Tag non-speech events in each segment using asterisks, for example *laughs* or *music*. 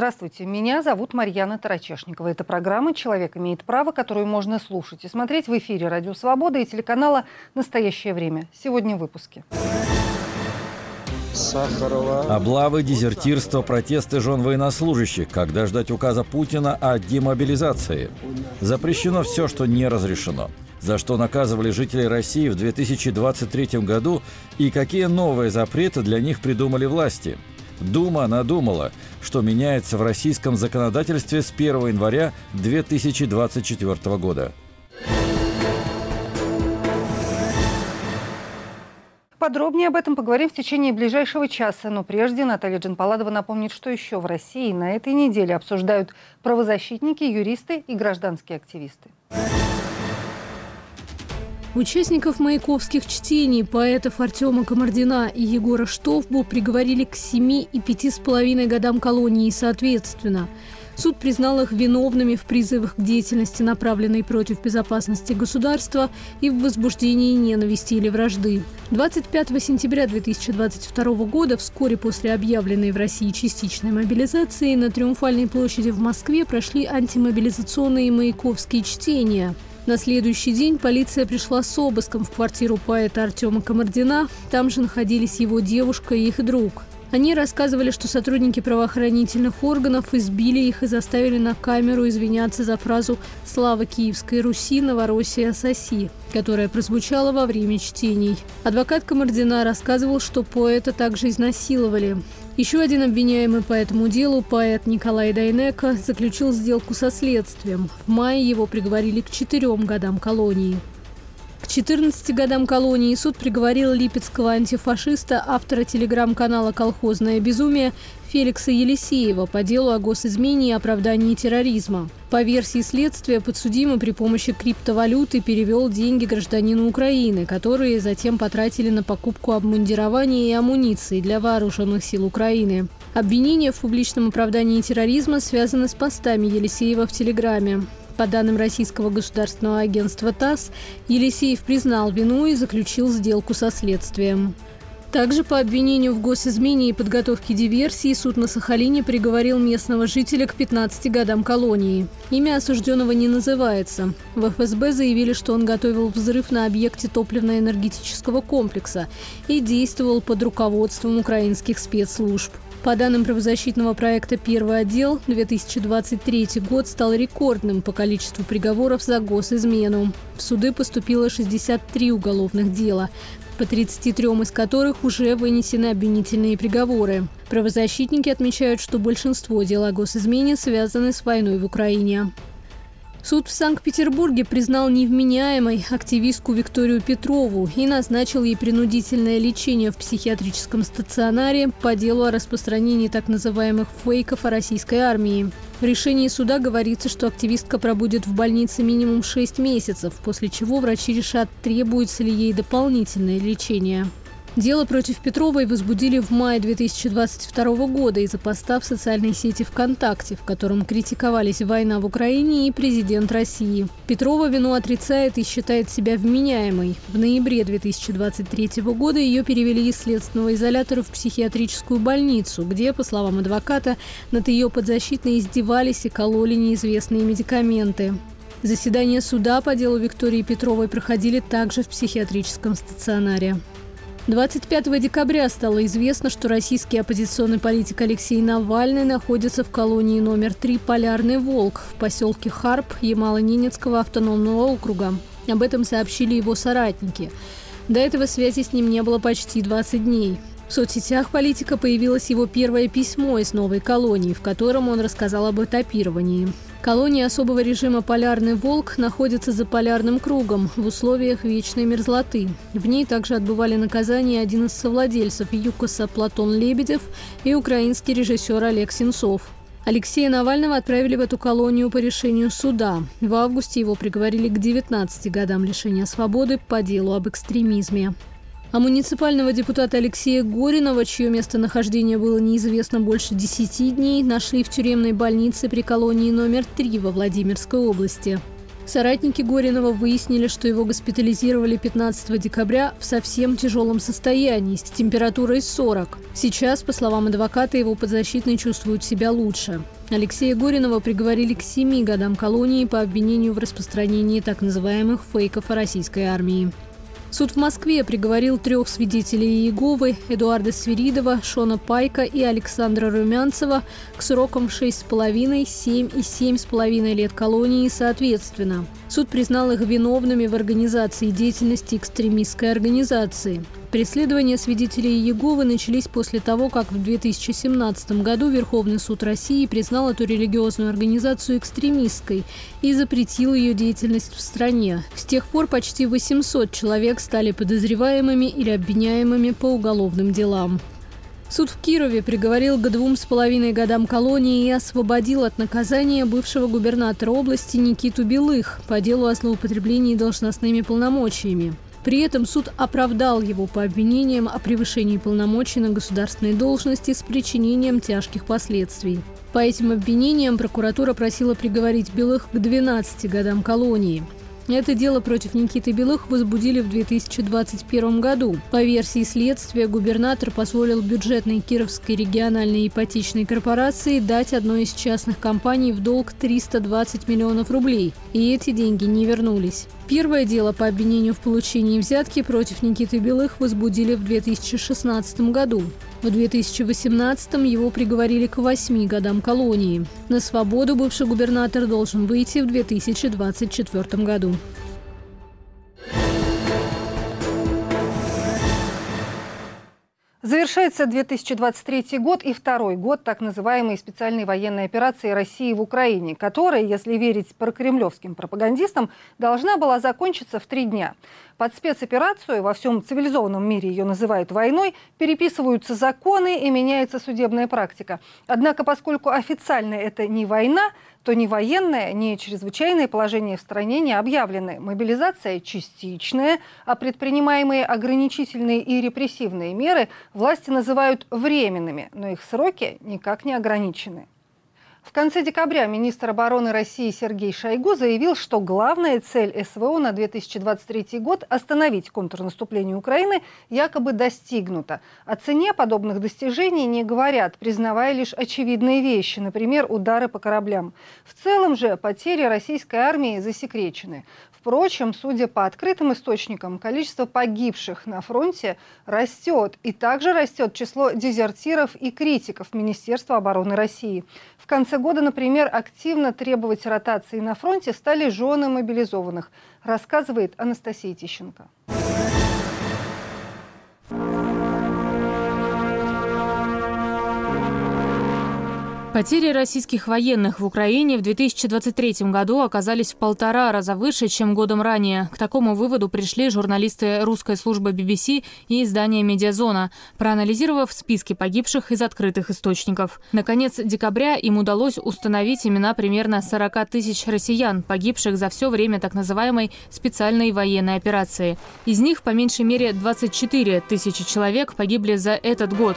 Здравствуйте, меня зовут Марьяна Тарачешникова. Это программа «Человек имеет право», которую можно слушать и смотреть в эфире «Радио Свобода» и телеканала «Настоящее время». Сегодня в выпуске. Сахарова. Облавы, дезертирство, протесты жен военнослужащих. Когда ждать указа Путина о демобилизации? Запрещено все, что не разрешено. За что наказывали жителей России в 2023 году и какие новые запреты для них придумали власти? Дума надумала, что меняется в российском законодательстве с 1 января 2024 года. Подробнее об этом поговорим в течение ближайшего часа. Но прежде Наталья Джанпаладова напомнит, что еще в России на этой неделе обсуждают правозащитники, юристы и гражданские активисты. Участников маяковских чтений, поэтов Артема Комардина и Егора Штовбу приговорили к семи и пяти с половиной годам колонии соответственно – Суд признал их виновными в призывах к деятельности, направленной против безопасности государства и в возбуждении ненависти или вражды. 25 сентября 2022 года, вскоре после объявленной в России частичной мобилизации, на Триумфальной площади в Москве прошли антимобилизационные маяковские чтения. На следующий день полиция пришла с обыском в квартиру поэта Артема Комардина. Там же находились его девушка и их друг. Они рассказывали, что сотрудники правоохранительных органов избили их и заставили на камеру извиняться за фразу «Слава Киевской Руси, Новороссия, соси», которая прозвучала во время чтений. Адвокат Комардина рассказывал, что поэта также изнасиловали. Еще один обвиняемый по этому делу, поэт Николай Дайнека, заключил сделку со следствием. В мае его приговорили к четырем годам колонии. К 14 годам колонии суд приговорил липецкого антифашиста, автора телеграм-канала «Колхозное безумие» Феликса Елисеева по делу о госизмене и оправдании терроризма. По версии следствия, подсудимый при помощи криптовалюты перевел деньги гражданину Украины, которые затем потратили на покупку обмундирования и амуниции для вооруженных сил Украины. Обвинения в публичном оправдании терроризма связаны с постами Елисеева в Телеграме. По данным российского государственного агентства ТАСС, Елисеев признал вину и заключил сделку со следствием. Также по обвинению в госизмене и подготовке диверсии суд на Сахалине приговорил местного жителя к 15 годам колонии. Имя осужденного не называется. В ФСБ заявили, что он готовил взрыв на объекте топливно-энергетического комплекса и действовал под руководством украинских спецслужб. По данным правозащитного проекта «Первый отдел», 2023 год стал рекордным по количеству приговоров за госизмену. В суды поступило 63 уголовных дела, по 33 из которых уже вынесены обвинительные приговоры. Правозащитники отмечают, что большинство дел о госизмене связаны с войной в Украине. Суд в Санкт-Петербурге признал невменяемой активистку Викторию Петрову и назначил ей принудительное лечение в психиатрическом стационаре по делу о распространении так называемых фейков о российской армии. В решении суда говорится, что активистка пробудет в больнице минимум 6 месяцев, после чего врачи решат, требуется ли ей дополнительное лечение. Дело против Петровой возбудили в мае 2022 года из-за поста в социальной сети ВКонтакте, в котором критиковались война в Украине и президент России. Петрова вину отрицает и считает себя вменяемой. В ноябре 2023 года ее перевели из следственного изолятора в психиатрическую больницу, где, по словам адвоката, над ее подзащитной издевались и кололи неизвестные медикаменты. Заседания суда по делу Виктории Петровой проходили также в психиатрическом стационаре. 25 декабря стало известно, что российский оппозиционный политик Алексей Навальный находится в колонии номер 3 «Полярный волк» в поселке Харп Ямало-Ненецкого автономного округа. Об этом сообщили его соратники. До этого связи с ним не было почти 20 дней. В соцсетях политика появилось его первое письмо из новой колонии, в котором он рассказал об этапировании. Колония особого режима «Полярный волк» находится за полярным кругом в условиях вечной мерзлоты. В ней также отбывали наказание один из совладельцев ЮКОСа Платон Лебедев и украинский режиссер Олег Сенцов. Алексея Навального отправили в эту колонию по решению суда. В августе его приговорили к 19 годам лишения свободы по делу об экстремизме. А муниципального депутата Алексея Горинова, чье местонахождение было неизвестно больше 10 дней, нашли в тюремной больнице при колонии номер 3 во Владимирской области. Соратники Горинова выяснили, что его госпитализировали 15 декабря в совсем тяжелом состоянии, с температурой 40. Сейчас, по словам адвоката, его подзащитные чувствуют себя лучше. Алексея Горинова приговорили к семи годам колонии по обвинению в распространении так называемых фейков о российской армии. Суд в Москве приговорил трех свидетелей Иеговы – Эдуарда Свиридова, Шона Пайка и Александра Румянцева к срокам 6,5, 7 и 7,5 лет колонии соответственно. Суд признал их виновными в организации деятельности экстремистской организации. Преследования свидетелей Иеговы начались после того, как в 2017 году Верховный суд России признал эту религиозную организацию экстремистской и запретил ее деятельность в стране. С тех пор почти 800 человек стали подозреваемыми или обвиняемыми по уголовным делам. Суд в Кирове приговорил к двум с половиной годам колонии и освободил от наказания бывшего губернатора области Никиту Белых по делу о злоупотреблении должностными полномочиями. При этом суд оправдал его по обвинениям о превышении полномочий на государственной должности с причинением тяжких последствий. По этим обвинениям прокуратура просила приговорить Белых к 12 годам колонии. Это дело против Никиты Белых возбудили в 2021 году. По версии следствия, губернатор позволил бюджетной Кировской региональной ипотечной корпорации дать одной из частных компаний в долг 320 миллионов рублей. И эти деньги не вернулись. Первое дело по обвинению в получении взятки против Никиты Белых возбудили в 2016 году. В 2018 его приговорили к восьми годам колонии. На свободу бывший губернатор должен выйти в 2024 году. Завершается 2023 год и второй год так называемой специальной военной операции России в Украине, которая, если верить прокремлевским пропагандистам, должна была закончиться в три дня. Под спецоперацию, во всем цивилизованном мире ее называют войной, переписываются законы и меняется судебная практика. Однако, поскольку официально это не война, то ни военное, ни чрезвычайное положение в стране не объявлены. Мобилизация частичная, а предпринимаемые ограничительные и репрессивные меры власти называют временными, но их сроки никак не ограничены. В конце декабря министр обороны России Сергей Шойгу заявил, что главная цель СВО на 2023 год – остановить контрнаступление Украины – якобы достигнута. О цене подобных достижений не говорят, признавая лишь очевидные вещи, например, удары по кораблям. В целом же потери российской армии засекречены. Впрочем, судя по открытым источникам, количество погибших на фронте растет. И также растет число дезертиров и критиков Министерства обороны России. В конце года, например, активно требовать ротации на фронте стали жены мобилизованных, рассказывает Анастасия Тищенко. Потери российских военных в Украине в 2023 году оказались в полтора раза выше, чем годом ранее. К такому выводу пришли журналисты русской службы BBC и издания «Медиазона», проанализировав списки погибших из открытых источников. Наконец декабря им удалось установить имена примерно 40 тысяч россиян, погибших за все время так называемой специальной военной операции. Из них по меньшей мере 24 тысячи человек погибли за этот год.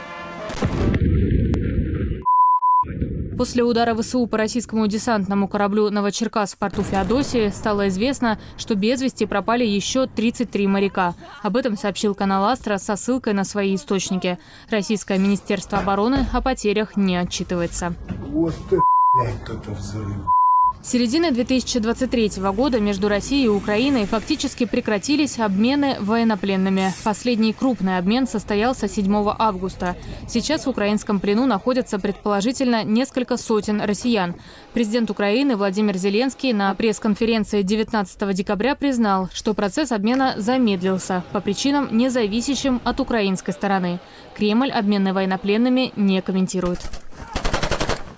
После удара ВСУ по российскому десантному кораблю «Новочеркас» в порту Феодосии стало известно, что без вести пропали еще 33 моряка. Об этом сообщил канал «Астра» со ссылкой на свои источники. Российское Министерство обороны о потерях не отчитывается. Вот это взрыв. Середины 2023 года между Россией и Украиной фактически прекратились обмены военнопленными. Последний крупный обмен состоялся 7 августа. Сейчас в украинском плену находятся предположительно несколько сотен россиян. Президент Украины Владимир Зеленский на пресс-конференции 19 декабря признал, что процесс обмена замедлился по причинам, не зависящим от украинской стороны. Кремль обмены военнопленными не комментирует.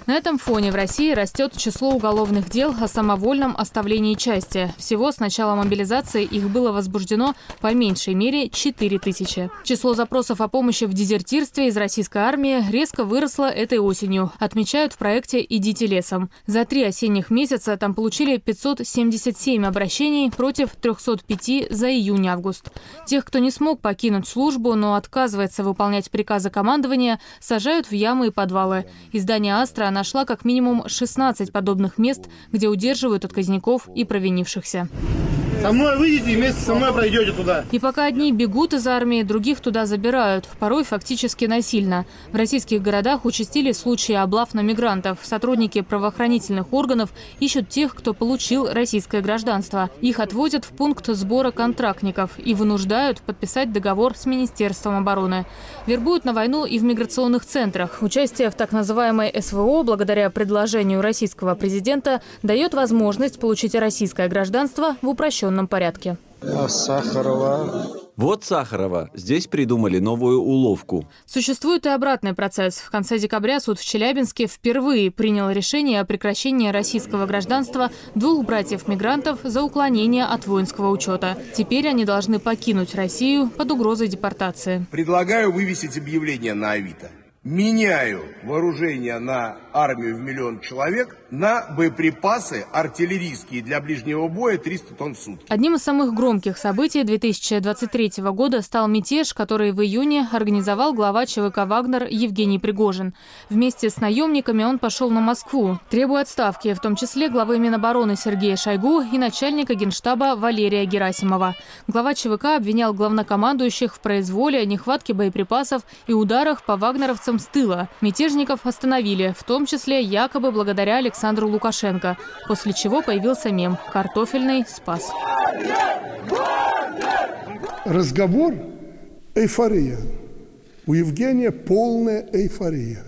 На этом фоне в России растет число уголовных дел о самовольном оставлении части. Всего с начала мобилизации их было возбуждено по меньшей мере 4 тысячи. Число запросов о помощи в дезертирстве из российской армии резко выросло этой осенью, отмечают в проекте «Идите лесом». За три осенних месяца там получили 577 обращений против 305 за июнь-август. Тех, кто не смог покинуть службу, но отказывается выполнять приказы командования, сажают в ямы и подвалы. Издание «Астра» нашла как минимум 16 подобных мест, где удерживают отказников и провинившихся. Со мной выйдете и вместе со мной пройдете туда. И пока одни бегут из армии, других туда забирают, порой фактически насильно. В российских городах участили случаи облав на мигрантов. Сотрудники правоохранительных органов ищут тех, кто получил российское гражданство. Их отвозят в пункт сбора контрактников и вынуждают подписать договор с Министерством обороны. Вербуют на войну и в миграционных центрах. Участие в так называемой СВО, благодаря предложению российского президента, дает возможность получить российское гражданство в упрощенном упрощенном порядке. А Сахарова. Вот Сахарова. Здесь придумали новую уловку. Существует и обратный процесс. В конце декабря суд в Челябинске впервые принял решение о прекращении российского гражданства двух братьев-мигрантов за уклонение от воинского учета. Теперь они должны покинуть Россию под угрозой депортации. Предлагаю вывесить объявление на Авито. Меняю вооружение на армию в миллион человек на боеприпасы артиллерийские для ближнего боя 300 тонн в сутки. Одним из самых громких событий 2023 года стал мятеж, который в июне организовал глава ЧВК «Вагнер» Евгений Пригожин. Вместе с наемниками он пошел на Москву, требуя отставки, в том числе главы Минобороны Сергея Шойгу и начальника генштаба Валерия Герасимова. Глава ЧВК обвинял главнокомандующих в произволе, нехватке боеприпасов и ударах по вагнеровцам с тыла. Мятежников остановили, в том числе якобы благодаря Александру Лукашенко, после чего появился мем «Картофельный спас». Разговор – эйфория. У Евгения полная эйфория.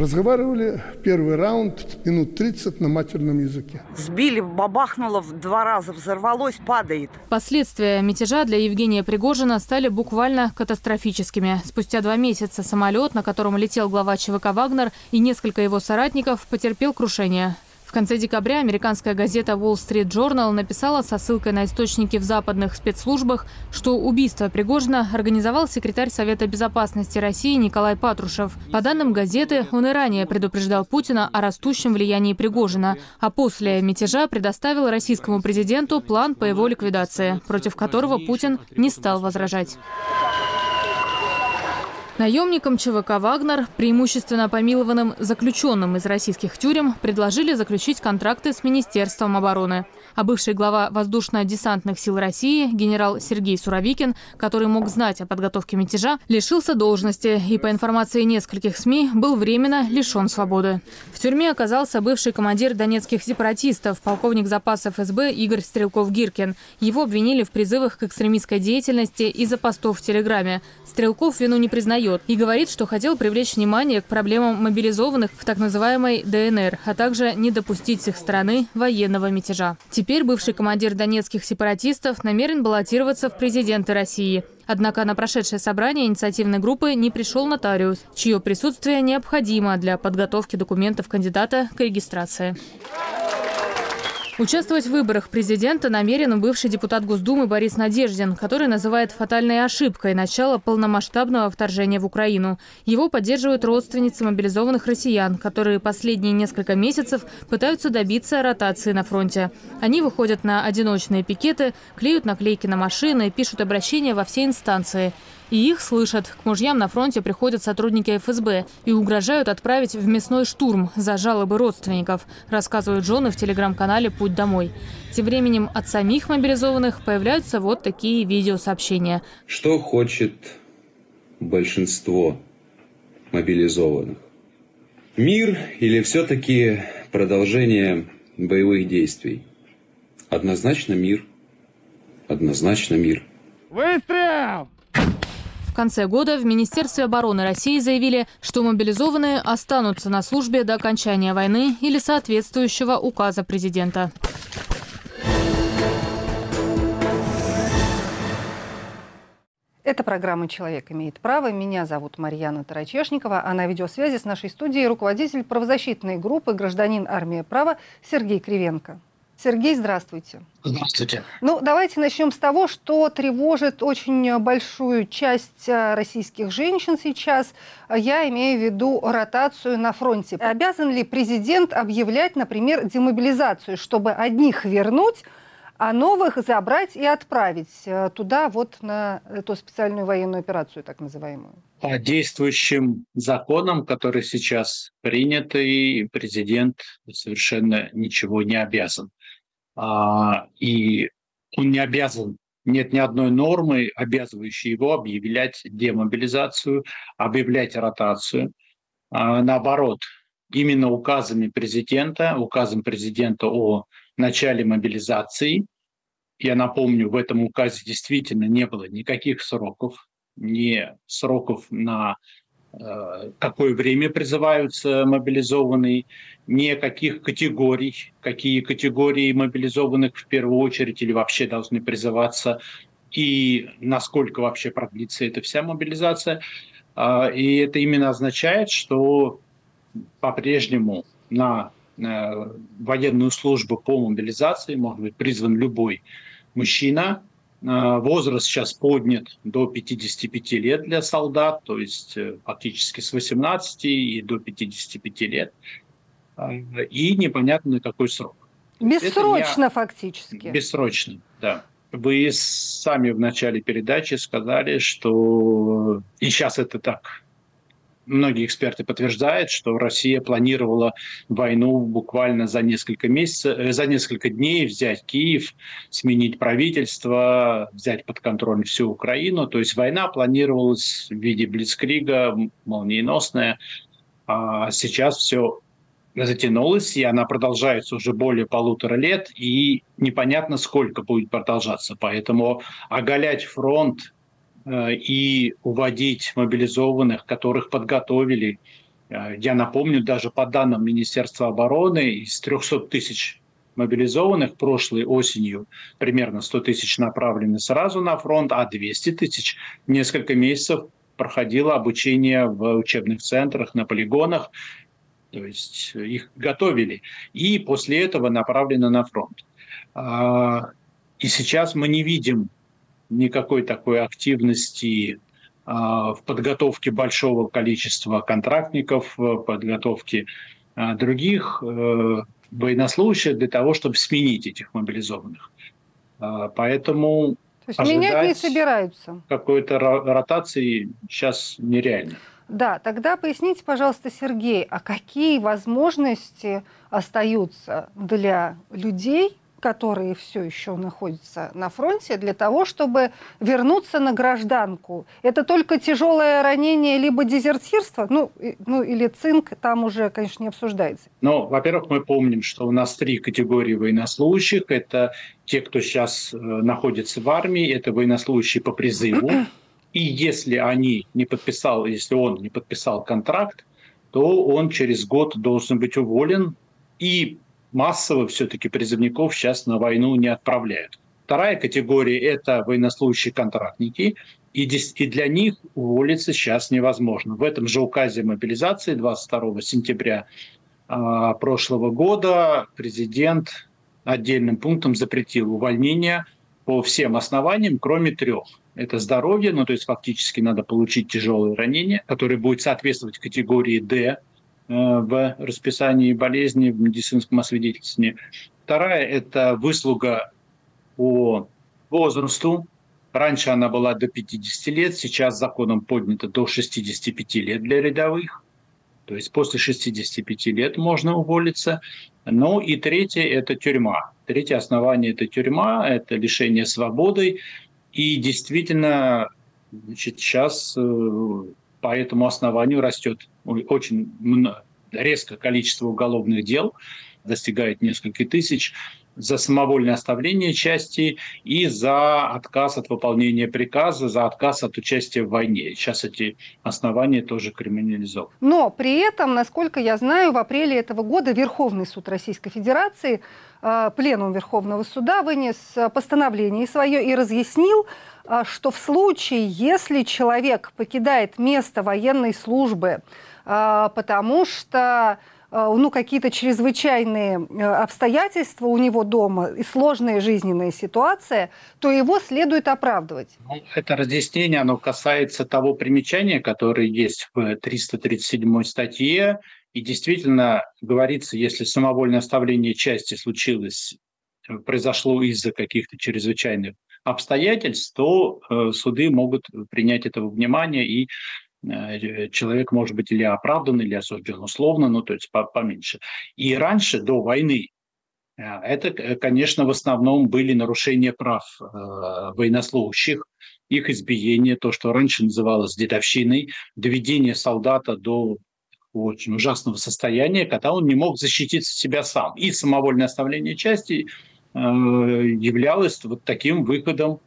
Разговаривали первый раунд минут 30 на матерном языке. Сбили, бабахнуло в два раза, взорвалось, падает. Последствия мятежа для Евгения Пригожина стали буквально катастрофическими. Спустя два месяца самолет, на котором летел глава ЧВК «Вагнер» и несколько его соратников, потерпел крушение. В конце декабря американская газета Wall Street Journal написала со ссылкой на источники в западных спецслужбах, что убийство Пригожина организовал секретарь Совета безопасности России Николай Патрушев. По данным газеты, он и ранее предупреждал Путина о растущем влиянии Пригожина, а после мятежа предоставил российскому президенту план по его ликвидации, против которого Путин не стал возражать. Наемникам ЧВК «Вагнер», преимущественно помилованным заключенным из российских тюрем, предложили заключить контракты с Министерством обороны. А бывший глава воздушно-десантных сил России, генерал Сергей Суровикин, который мог знать о подготовке мятежа, лишился должности и, по информации нескольких СМИ, был временно лишен свободы. В тюрьме оказался бывший командир донецких сепаратистов, полковник запасов СБ Игорь Стрелков-Гиркин. Его обвинили в призывах к экстремистской деятельности из-за постов в Телеграме. Стрелков вину не признает и говорит, что хотел привлечь внимание к проблемам мобилизованных в так называемой ДНР, а также не допустить с их стороны военного мятежа. Теперь бывший командир донецких сепаратистов намерен баллотироваться в президенты России. Однако на прошедшее собрание инициативной группы не пришел нотариус, чье присутствие необходимо для подготовки документов кандидата к регистрации. Участвовать в выборах президента намерен бывший депутат Госдумы Борис Надеждин, который называет фатальной ошибкой начало полномасштабного вторжения в Украину. Его поддерживают родственницы мобилизованных россиян, которые последние несколько месяцев пытаются добиться ротации на фронте. Они выходят на одиночные пикеты, клеют наклейки на машины, пишут обращения во все инстанции. И их слышат. К мужьям на фронте приходят сотрудники ФСБ и угрожают отправить в мясной штурм за жалобы родственников, рассказывают жены в телеграм-канале «Путь домой». Тем временем от самих мобилизованных появляются вот такие видеосообщения. Что хочет большинство мобилизованных? Мир или все-таки продолжение боевых действий? Однозначно мир. Однозначно мир. Выстрел! Конце года в Министерстве обороны России заявили, что мобилизованные останутся на службе до окончания войны или соответствующего указа президента. Это программа «Человек имеет право». Меня зовут Марьяна Тарачешникова, а на видеосвязи с нашей студией руководитель правозащитной группы «Гражданин армия права» Сергей Кривенко. Сергей, здравствуйте. Здравствуйте. Ну, давайте начнем с того, что тревожит очень большую часть э, российских женщин сейчас. Я имею в виду ротацию на фронте. Обязан ли президент объявлять, например, демобилизацию, чтобы одних вернуть, а новых забрать и отправить э, туда, вот на эту специальную военную операцию, так называемую? По действующим законам, которые сейчас приняты, президент совершенно ничего не обязан. А, и он не обязан, нет ни одной нормы, обязывающей его объявлять демобилизацию, объявлять ротацию. А, наоборот, именно указами президента, указом президента о начале мобилизации, я напомню, в этом указе действительно не было никаких сроков, ни сроков на э, какое время призываются мобилизованные, ни каких категорий, какие категории мобилизованных в первую очередь или вообще должны призываться, и насколько вообще продлится эта вся мобилизация. А, и это именно означает, что по-прежнему на военную службу по мобилизации может быть призван любой мужчина, а, возраст сейчас поднят до 55 лет для солдат, то есть э, фактически с 18 и до 55 лет. А, и непонятно на какой срок. Бессрочно не... фактически. Бессрочно, да. Вы сами в начале передачи сказали, что и сейчас это так многие эксперты подтверждают, что Россия планировала войну буквально за несколько месяцев, э, за несколько дней взять Киев, сменить правительство, взять под контроль всю Украину. То есть война планировалась в виде блицкрига, молниеносная. А сейчас все затянулась, и она продолжается уже более полутора лет, и непонятно, сколько будет продолжаться. Поэтому оголять фронт Э, и уводить мобилизованных, которых подготовили. Э, я напомню, даже по данным Министерства обороны, из 300 тысяч мобилизованных прошлой осенью примерно 100 тысяч направлены сразу на фронт, а 200 тысяч несколько месяцев проходило обучение в учебных центрах, на полигонах, то есть их готовили, и после этого направлено на фронт. А, и сейчас мы не видим никакой такой активности а, в подготовке большого количества контрактников, в подготовке а, других э, военнослужащих для того, чтобы сменить этих мобилизованных. Поэтому то есть менять не собираются. Какой-то ротации сейчас нереально. Да, тогда поясните, пожалуйста, Сергей, а какие возможности остаются для людей, которые все еще находятся на фронте, для того, чтобы вернуться на гражданку. Это только тяжелое ранение либо дезертирство, ну, ну или цинк, там уже, конечно, не обсуждается. Ну, во-первых, мы помним, что у нас три категории военнослужащих. Это те, кто сейчас э, находится в армии, это военнослужащие по призыву. И если они не подписал, если он не подписал контракт, то он через год должен быть уволен и массово все-таки призывников сейчас на войну не отправляют. Вторая категория – это военнослужащие-контрактники, и, и для них уволиться сейчас невозможно. В этом же указе мобилизации 22 сентября э, прошлого года президент отдельным пунктом запретил увольнение по всем основаниям, кроме трех. Это здоровье, ну то есть фактически надо получить тяжелое ранение, которое будет соответствовать категории D, Э, в расписании болезни, в медицинском освидетельствовании. Вторая – это выслуга по возрасту. Раньше она была до 50 лет, сейчас законом поднята до 65 лет для рядовых. То есть после 65 лет можно уволиться. Ну и третье – это тюрьма. Третье основание – это тюрьма, это лишение свободы. И действительно, значит, сейчас э, по этому основанию растет очень резко количество уголовных дел, достигает несколько тысяч, за самовольное оставление части и за отказ от выполнения приказа, за отказ от участия в войне. Сейчас эти основания тоже криминализованы. Но при этом, насколько я знаю, в апреле этого года Верховный суд Российской Федерации, пленум Верховного суда вынес постановление свое и разъяснил, э, что в случае, если человек покидает место военной службы, э, потому что Э, ну, какие-то чрезвычайные э, обстоятельства у него дома и сложная жизненная ситуация, то его следует оправдывать. Ну, это разъяснение, оно касается того примечания, которое есть в 337 статье. И действительно говорится, если самовольное оставление части случилось, э, произошло из-за каких-то чрезвычайных обстоятельств, то э, суды могут принять это во внимание и э, человек может быть или оправдан, или осужден условно, ну, то есть поменьше. И раньше, до войны, э, это, конечно, в основном были нарушения прав э, военнослужащих, их избиение, то, что раньше называлось дедовщиной, доведение солдата до очень ужасного состояния, когда он не мог защитить себя сам. И самовольное оставление части э, являлось вот таким выходом,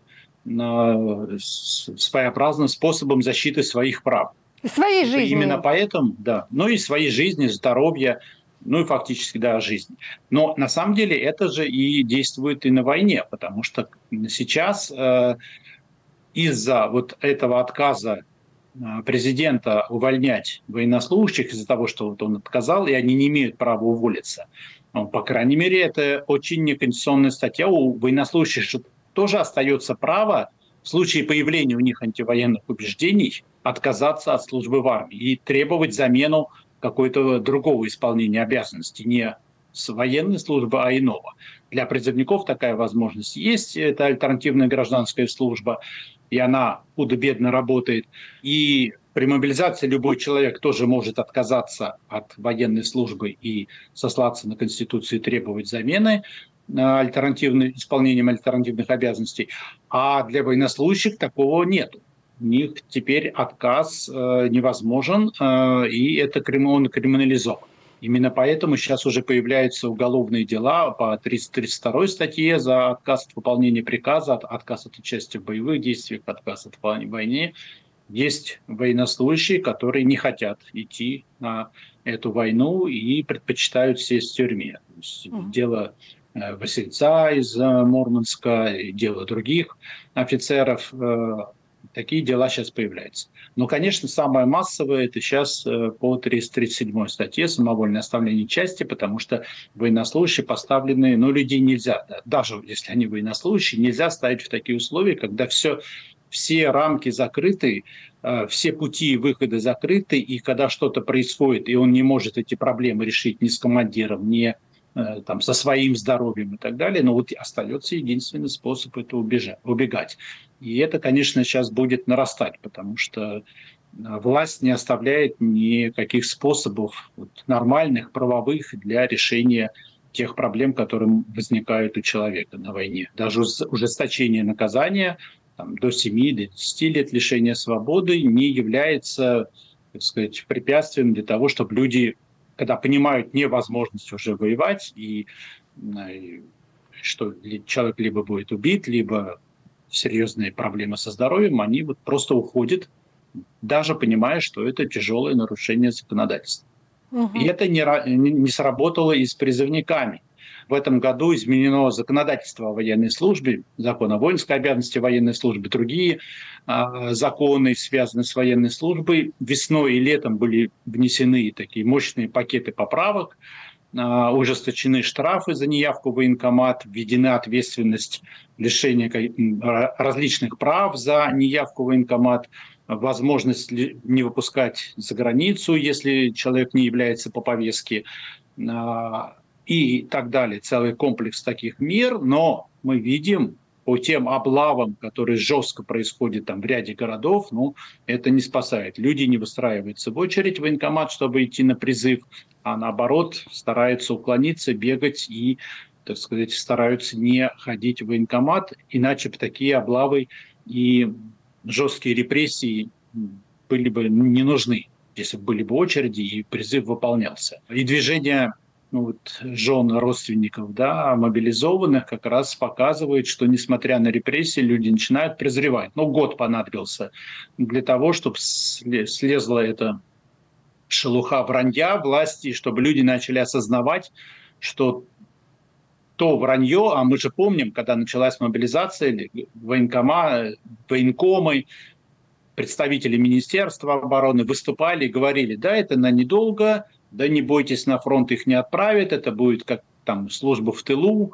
э, своеобразным способом защиты своих прав. И своей жизни. Именно поэтому, да, ну и своей жизни, здоровья, ну и фактически, да, жизни. Но на самом деле это же и действует и на войне, потому что сейчас э, из-за вот этого отказа президента увольнять военнослужащих из-за того, что вот он отказал, и они не имеют права уволиться. Ну, по крайней мере, это очень неконституционная статья. У военнослужащих тоже остается право в случае появления у них антивоенных убеждений отказаться от службы в армии и требовать замену какой-то другого исполнения обязанностей, не с военной службы, а иного. Для призывников такая возможность есть, это альтернативная гражданская служба и она худо-бедно работает. И при мобилизации любой человек тоже может отказаться от военной службы и сослаться на Конституцию и требовать замены э, альтернативным, исполнением альтернативных обязанностей. А для военнослужащих такого нет. У них теперь отказ э, невозможен, э, и это он криминализован. Именно поэтому сейчас уже появляются уголовные дела по 332 статье за отказ от выполнения приказа, отказ от участия в боевых действиях, отказ от войны. Есть военнослужащие, которые не хотят идти на эту войну и предпочитают сесть в тюрьме. Mm-hmm. Дело э, Васильца из э, Мурманска, дело других офицеров э, Такие дела сейчас появляются. Но, конечно, самое массовое это сейчас э, по 337 статье самовольное оставление части, потому что военнослужащие поставлены, ну, людей нельзя, даже если они военнослужащие, нельзя ставить в такие условия, когда все, все рамки закрыты, э, все пути и выходы закрыты, и когда что-то происходит, и он не может эти проблемы решить ни с командиром, ни там, со своим здоровьем и так далее, но вот остается единственный способ это убежать, убегать. И это, конечно, сейчас будет нарастать, потому что э, власть не оставляет никаких способов вот, нормальных, правовых для решения тех проблем, которые возникают у человека на войне. Даже ужесточение наказания там, до 7 до 10 лет лишения свободы не является так сказать, препятствием для того, чтобы люди когда понимают невозможность уже воевать, и, и что человек либо будет убит, либо серьезные проблемы со здоровьем, они вот просто уходят, даже понимая, что это тяжелое нарушение законодательства. Угу. И это не, не сработало и с призывниками. В этом году изменено законодательство о военной службе, закон о воинской обязанности военной службы, другие э, законы, связанные с военной службой. Весной и летом были внесены такие мощные пакеты поправок, э, ужесточены штрафы за неявку в военкомат, введена ответственность лишения различных прав за неявку в военкомат, возможность не выпускать за границу, если человек не является по повестке а, и так далее, целый комплекс таких мер, но мы видим по тем облавам, которые жестко происходят там в ряде городов, ну, это не спасает. Люди не выстраиваются в очередь в военкомат, чтобы идти на призыв, а наоборот стараются уклониться, бегать и, так сказать, стараются не ходить в военкомат, иначе бы такие облавы и жесткие репрессии были бы не нужны, если бы были бы очереди и призыв выполнялся. И движение ну, вот, жен родственников, да, мобилизованных, как раз показывает, что несмотря на репрессии, люди начинают презревать. Ну, год понадобился для того, чтобы слезла эта шелуха вранья власти, чтобы люди начали осознавать, что то вранье, а мы же помним, когда началась мобилизация, военкома, военкомы, представители Министерства обороны выступали и говорили, да, это на недолго, да не бойтесь, на фронт их не отправят, это будет как там служба в тылу,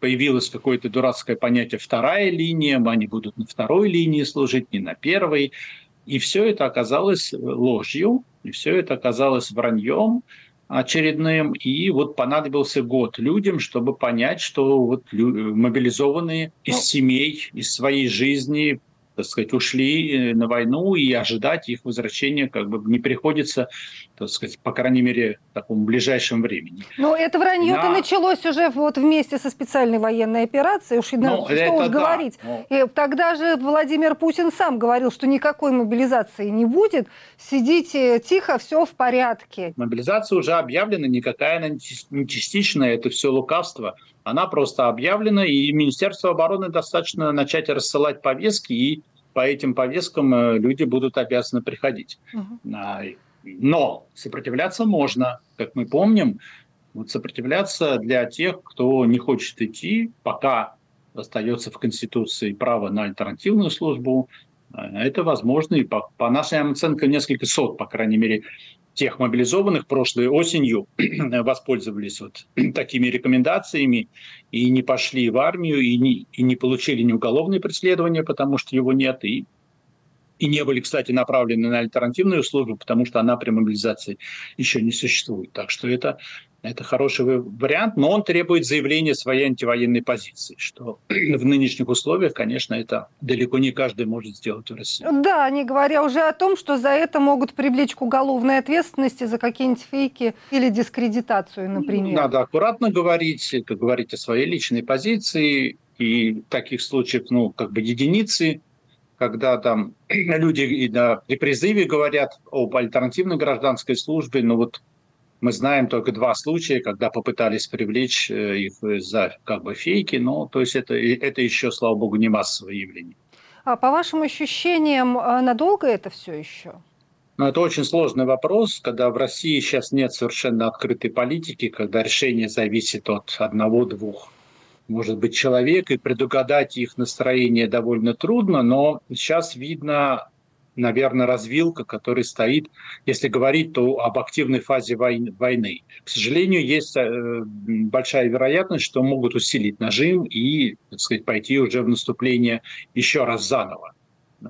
появилось какое-то дурацкое понятие «вторая линия», они будут на второй линии служить, не на первой. И все это оказалось ложью, и все это оказалось враньем очередным. И вот понадобился год людям, чтобы понять, что вот мобилизованные из ну. семей, из своей жизни так сказать, ушли на войну, и ожидать их возвращения как бы не приходится, так сказать, по крайней мере, в таком ближайшем времени. Но это вранье-то На... началось уже вот вместе со специальной военной операцией, уж ну, что уж да. говорить. Но... И тогда же Владимир Путин сам говорил, что никакой мобилизации не будет, сидите тихо, все в порядке. Мобилизация уже объявлена, никакая она не частичная, это все лукавство. Она просто объявлена, и Министерство обороны достаточно начать рассылать повестки, и по этим повесткам э, люди будут обязаны приходить. Угу. Но сопротивляться можно. Как мы помним, вот сопротивляться для тех, кто не хочет идти, пока остается в Конституции право на альтернативную службу, э, это возможно. И по, по нашим оценкам несколько сот, по крайней мере, тех мобилизованных прошлой осенью *clears throat* воспользовались вот *clears throat* такими рекомендациями и не пошли в армию, и не, и не получили ни уголовное преследование, потому что его нет, и, и не были, кстати, направлены на альтернативную службу, потому что она при мобилизации еще не существует. Так что это это хороший вариант, но он требует заявления своей антивоенной позиции, что *clears throat* в нынешних условиях, конечно, это далеко не каждый может сделать в России. Да, не говоря уже о том, что за это могут привлечь к уголовной ответственности за какие-нибудь фейки или дискредитацию, например. Надо аккуратно говорить, как говорить о своей личной позиции, и таких случаев, ну, как бы единицы, когда там *clears throat* люди и на, при призыве говорят об альтернативной гражданской службе, но вот мы знаем только два случая, когда попытались привлечь э, их за как бы фейки, но то есть это, это еще, слава богу, не массовое явление. А по вашим ощущениям, а надолго это все еще? Ну, это очень сложный вопрос, когда в России сейчас нет совершенно открытой политики, когда решение зависит от одного-двух, может быть, человек, и предугадать их настроение довольно трудно, но сейчас видно наверное, развилка, которая стоит, если говорить, то об активной фазе войны. К сожалению, есть э, большая вероятность, что могут усилить нажим и, так сказать, пойти уже в наступление еще раз заново э,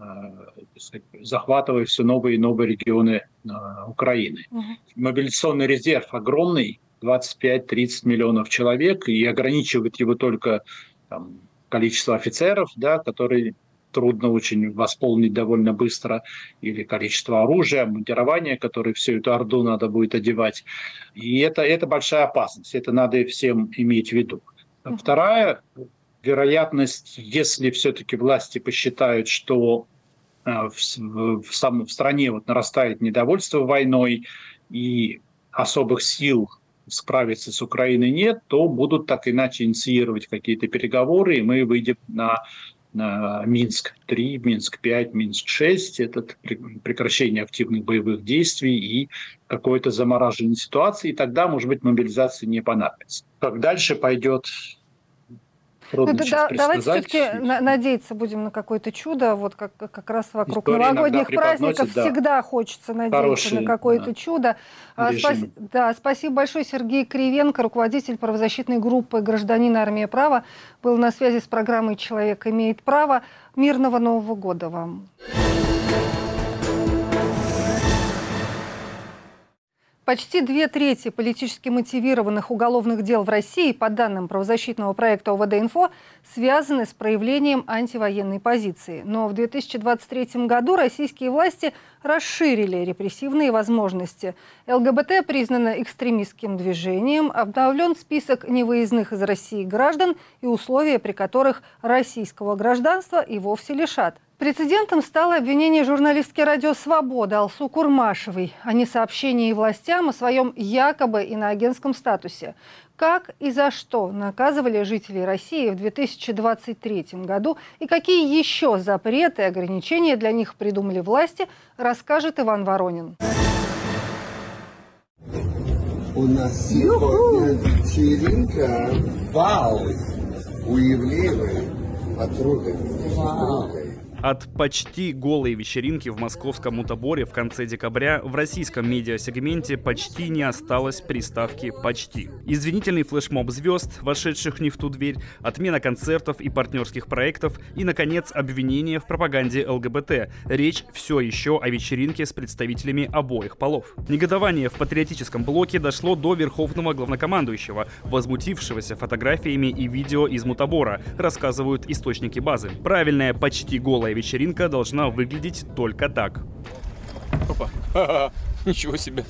захватывая все новые и новые регионы э, Украины. Угу. Мобилизационный резерв огромный, 25-30 миллионов человек, и ограничивать его только там, количество офицеров, да, которые трудно очень восполнить довольно быстро, или количество оружия, монтирования, которое всю эту орду надо будет одевать. И это, это большая опасность, это надо всем иметь в виду. Вторая вероятность, если все-таки власти посчитают, что э, в, в, сам, в стране вот нарастает недовольство войной и особых сил справиться с Украиной нет, то будут так иначе инициировать какие-то переговоры, и мы выйдем на Минск-3, Минск-5, Минск-6, это прекращение активных боевых действий и какое-то замораживание ситуации, и тогда, может быть, мобилизация не понадобится. Как дальше пойдет ну, да, давайте все-таки надеяться будем на какое-то чудо. Вот как, как раз вокруг История новогодних праздников да. всегда хочется надеяться Хороший, на какое-то да, чудо. А, спас, да, спасибо большое. Сергей Кривенко, руководитель правозащитной группы «Гражданин Армия права», был на связи с программой «Человек имеет право». Мирного Нового года вам! Почти две трети политически мотивированных уголовных дел в России, по данным правозащитного проекта ОВД-Инфо, связаны с проявлением антивоенной позиции. Но в 2023 году российские власти расширили репрессивные возможности. ЛГБТ признано экстремистским движением, обновлен список невыездных из России граждан и условия, при которых российского гражданства и вовсе лишат. Прецедентом стало обвинение журналистки радио «Свобода» Алсу Курмашевой о несообщении властям о своем якобы иноагентском статусе. Как и за что наказывали жителей России в 2023 году и какие еще запреты и ограничения для них придумали власти, расскажет Иван Воронин. У нас сегодня вечеринка. Вау! У Евлеевой подруга. Вау. От почти голой вечеринки в московском Мутаборе в конце декабря в российском медиасегменте почти не осталось приставки «почти». Извинительный флешмоб звезд, вошедших не в ту дверь, отмена концертов и партнерских проектов и, наконец, обвинение в пропаганде ЛГБТ. Речь все еще о вечеринке с представителями обоих полов. Негодование в патриотическом блоке дошло до верховного главнокомандующего, возмутившегося фотографиями и видео из Мутабора, рассказывают источники базы. Правильная почти голая голая вечеринка должна выглядеть только так. Опа, *laughs* ничего себе.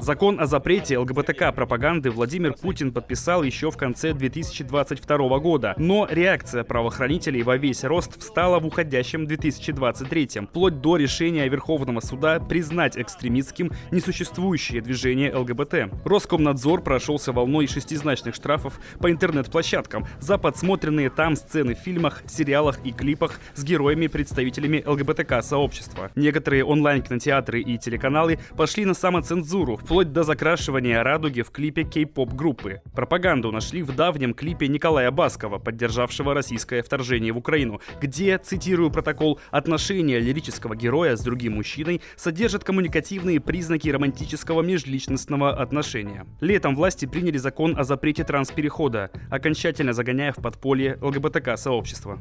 Закон о запрете ЛГБТК-пропаганды Владимир Путин подписал еще в конце 2022 года, но реакция правоохранителей во весь рост встала в уходящем 2023, вплоть до решения Верховного суда признать экстремистским несуществующее движение ЛГБТ. Роскомнадзор прошелся волной шестизначных штрафов по интернет-площадкам за подсмотренные там сцены в фильмах, сериалах и клипах с героями-представителями ЛГБТК-сообщества. Некоторые онлайн-кинотеатры и телеканалы пошли на самоцензуру, вплоть до закрашивания радуги в клипе кей-поп группы. Пропаганду нашли в давнем клипе Николая Баскова, поддержавшего российское вторжение в Украину, где, цитирую протокол, отношения лирического героя с другим мужчиной содержат коммуникативные признаки романтического межличностного отношения. Летом власти приняли закон о запрете трансперехода, окончательно загоняя в подполье ЛГБТК-сообщество.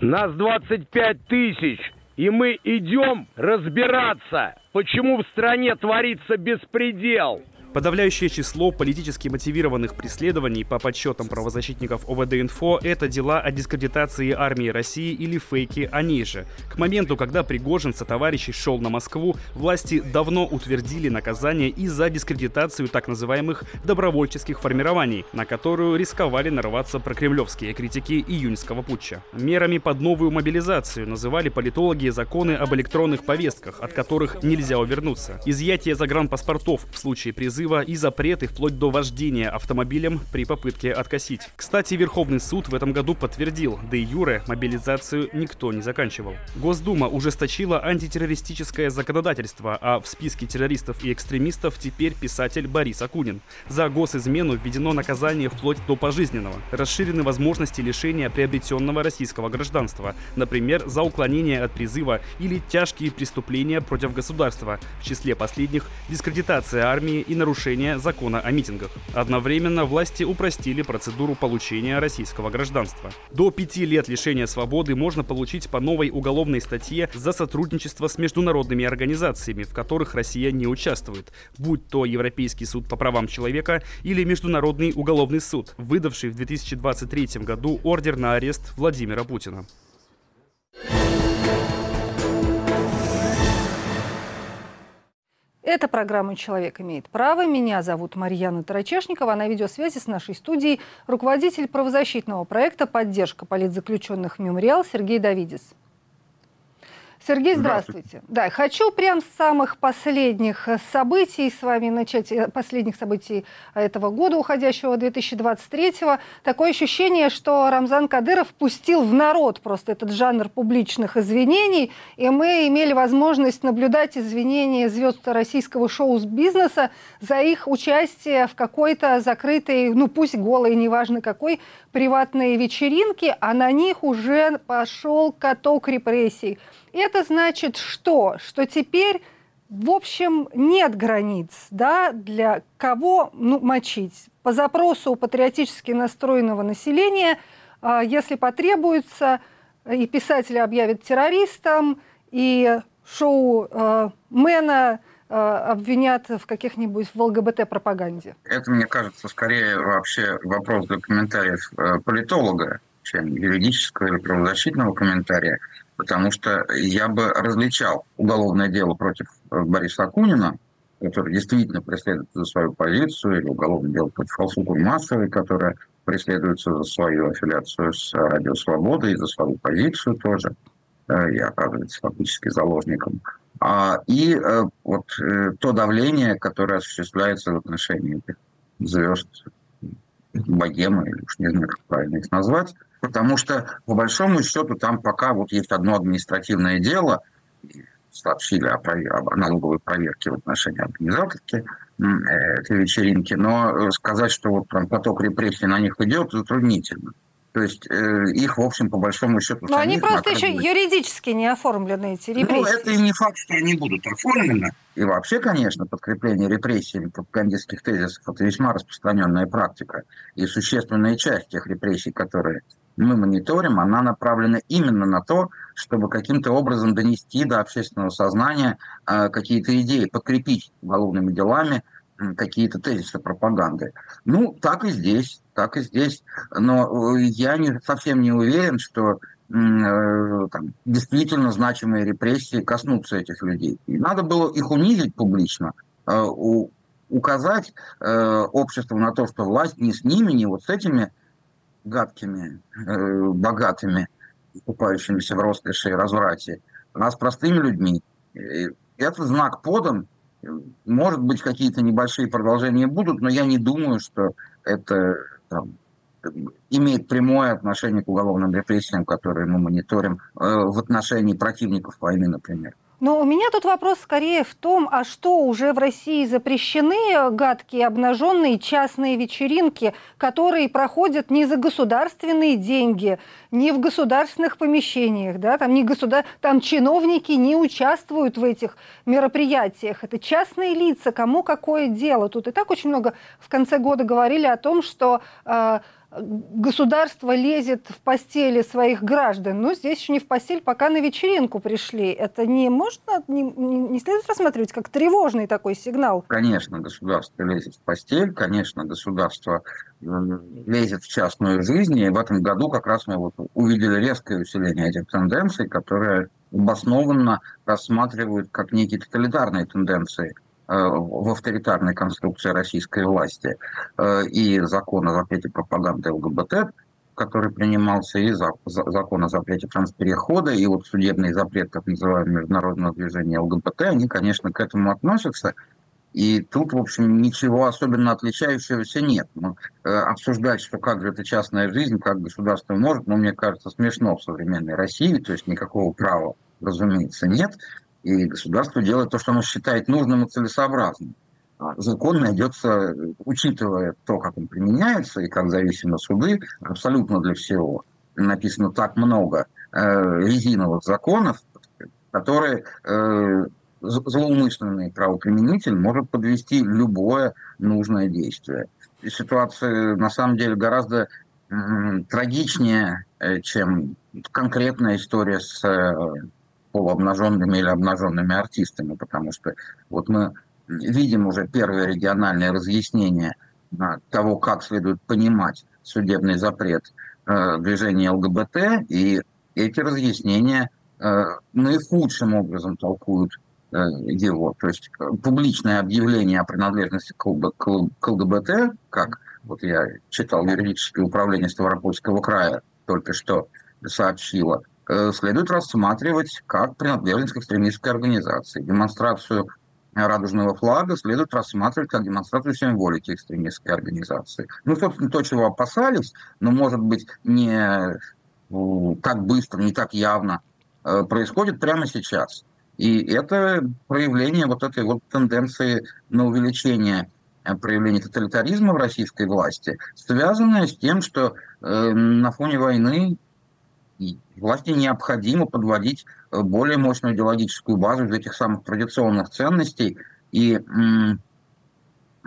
Нас 25 тысяч, и мы идем разбираться, почему в стране творится беспредел. Подавляющее число политически мотивированных преследований по подсчетам правозащитников ОВД-Инфо – это дела о дискредитации армии России или фейки о ней же. К моменту, когда Пригожин со товарищей шел на Москву, власти давно утвердили наказание и за дискредитацию так называемых добровольческих формирований, на которую рисковали нарваться прокремлевские критики июньского путча. Мерами под новую мобилизацию называли политологи законы об электронных повестках, от которых нельзя увернуться. Изъятие загранпаспортов в случае призыва призыва и запреты вплоть до вождения автомобилем при попытке откосить. Кстати, Верховный суд в этом году подтвердил, да и юре мобилизацию никто не заканчивал. Госдума ужесточила антитеррористическое законодательство, а в списке террористов и экстремистов теперь писатель Борис Акунин. За госизмену введено наказание вплоть до пожизненного. Расширены возможности лишения приобретенного российского гражданства, например, за уклонение от призыва или тяжкие преступления против государства, в числе последних дискредитация армии и нарушение нарушения закона о митингах. Одновременно власти упростили процедуру получения российского гражданства. До пяти лет лишения свободы можно получить по новой уголовной статье за сотрудничество с международными организациями, в которых Россия не участвует, будь то Европейский суд по правам человека или Международный уголовный суд, выдавший в 2023 году ордер на арест Владимира Путина. Это программа «Человек имеет право». Меня зовут Марьяна Тарачешникова. На видеосвязи с нашей студией руководитель правозащитного проекта «Поддержка политзаключенных Мемориал» Сергей Давидис. Сергей, здравствуйте. здравствуйте. Да, хочу прям с самых последних э, событий с вами начать, э, последних событий этого года, уходящего 2023-го. Такое ощущение, что Рамзан Кадыров пустил в народ просто этот жанр публичных извинений, и мы имели возможность наблюдать извинения звезд российского шоу-бизнеса за их участие в какой-то закрытой, ну пусть голой, неважно какой, приватной вечеринке, а на них уже пошел каток репрессий. Это значит что? Что теперь, в общем, нет границ да, для кого ну, мочить. По запросу патриотически настроенного населения, а, если потребуется, и писателя объявят террористом, и шоу-мена а, обвинят в каких-нибудь в ЛГБТ-пропаганде? Это, мне кажется, скорее вообще вопрос для комментариев э, политолога, чем юридического или правозащитного комментария потому что я бы различал уголовное дело против э, Бориса Акунина, который действительно преследует за свою позицию, или уголовное дело против Алсукур Массовой, которая преследуется за свою аффилиацию с Радио Свобода и за свою позицию тоже, э, и оказывается фактически заложником. А, и э, вот то давление, которое осуществляется в отношении этих звезд богемы, или уж не знаю, как правильно их назвать, потому что, по большому счету, там пока вот есть одно административное дело, сообщили о, провер... о налоговой проверке в отношении организаторки э, этой вечеринки, но сказать, что вот прям поток репрессий на них идет, затруднительно. То есть э, их, в общем, по большому счету... Но они просто еще юридически не оформлены, эти репрессии. Ну, это и не факт, что они будут оформлены. И вообще, конечно, подкрепление репрессиями пропагандистских тезисов – это весьма распространенная практика. И существенная часть тех репрессий, которые мы мониторим, она направлена именно на то, чтобы каким-то образом донести до общественного сознания э, какие-то идеи, подкрепить уголовными делами какие-то тезисы пропаганды. Ну, так и здесь, так и здесь. Но э, я не, совсем не уверен, что там, действительно значимые репрессии коснутся этих людей. И надо было их унизить публично, указать обществу на то, что власть не с ними, не вот с этими гадкими, богатыми, купающимися в роскоши и разврате, а с простыми людьми. Этот знак подан, может быть, какие-то небольшие продолжения будут, но я не думаю, что это там, имеет прямое отношение к уголовным репрессиям, которые мы мониторим э, в отношении противников войны, например. Но у меня тут вопрос скорее в том, а что уже в России запрещены гадкие обнаженные частные вечеринки, которые проходят не за государственные деньги, не в государственных помещениях, да, там, не государ... там чиновники не участвуют в этих мероприятиях. Это частные лица, кому какое дело. Тут и так очень много в конце года говорили о том, что э, государство лезет в постели своих граждан. Но здесь еще не в постель, пока на вечеринку пришли. Это не можно, не, не следует рассматривать как тревожный такой сигнал? Конечно, государство лезет в постель, конечно, государство лезет в частную жизнь. И в этом году как раз мы вот увидели резкое усиление этих тенденций, которые обоснованно рассматривают как некие тоталитарные тенденции – в авторитарной конструкции российской власти э, и закон о запрете пропаганды ЛГБТ, который принимался, и закон о запрете трансперехода, и вот судебный запрет, так называемого международного движения ЛГБТ, они, конечно, к этому относятся. И тут, в общем, ничего особенно отличающегося нет. Но, э, обсуждать, что как же это частная жизнь, как государство может, ну, мне кажется, смешно в современной России, то есть никакого права, разумеется, нет. И государство делает то, что оно считает нужным и целесообразным. А закон найдется, учитывая то, как он применяется и как зависимы суды, абсолютно для всего. Написано так много э, резиновых законов, которые э, злоумышленный правоприменитель может подвести любое нужное действие. И ситуация на самом деле гораздо э, трагичнее, чем конкретная история с э, полуобнаженными или обнаженными артистами, потому что вот мы видим уже первые региональные разъяснения того, как следует понимать судебный запрет э, движения ЛГБТ, и эти разъяснения э, наихудшим образом толкуют э, его. То есть публичное объявление о принадлежности к, ЛГБТ, как вот я читал юридическое управление Ставропольского края только что сообщило, следует рассматривать как принадлежность к экстремистской организации. Демонстрацию радужного флага следует рассматривать как демонстрацию символики экстремистской организации. Ну, собственно, то, чего опасались, но, может быть, не так быстро, не так явно, э, происходит прямо сейчас. И это проявление вот этой вот тенденции на увеличение э, проявления тоталитаризма в российской власти, связанное с тем, что на фоне войны власти необходимо подводить э, более мощную идеологическую базу из этих самых традиционных ценностей и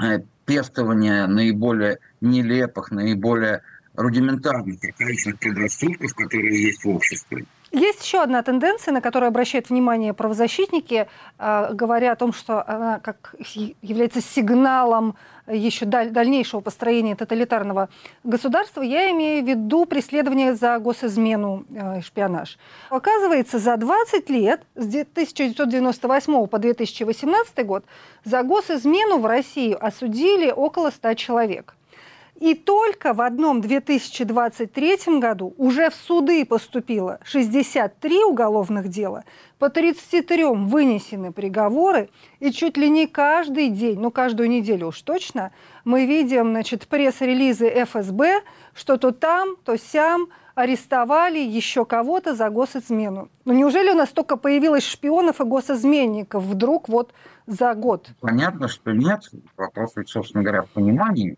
э, пестование наиболее нелепых, наиболее рудиментарных архаичных предрассудков, которые есть в обществе. Есть еще одна тенденция, на которую обращают внимание правозащитники, э, говоря о том, что она как является сигналом еще даль, дальнейшего построения тоталитарного государства. Я имею в виду преследование за госизмену э, и шпионаж. Оказывается, за 20 лет, с 1998 по 2018 год, за госизмену в России осудили около 100 человек. И только в одном 2023 году уже в суды поступило 63 уголовных дела, по 33 вынесены приговоры, и чуть ли не каждый день, ну каждую неделю уж точно, мы видим значит, пресс-релизы ФСБ, что то там, то сям арестовали еще кого-то за госизмену. Ну неужели у нас только появилось шпионов и госизменников вдруг вот за год? Понятно, что нет. Вопрос собственно говоря, в понимании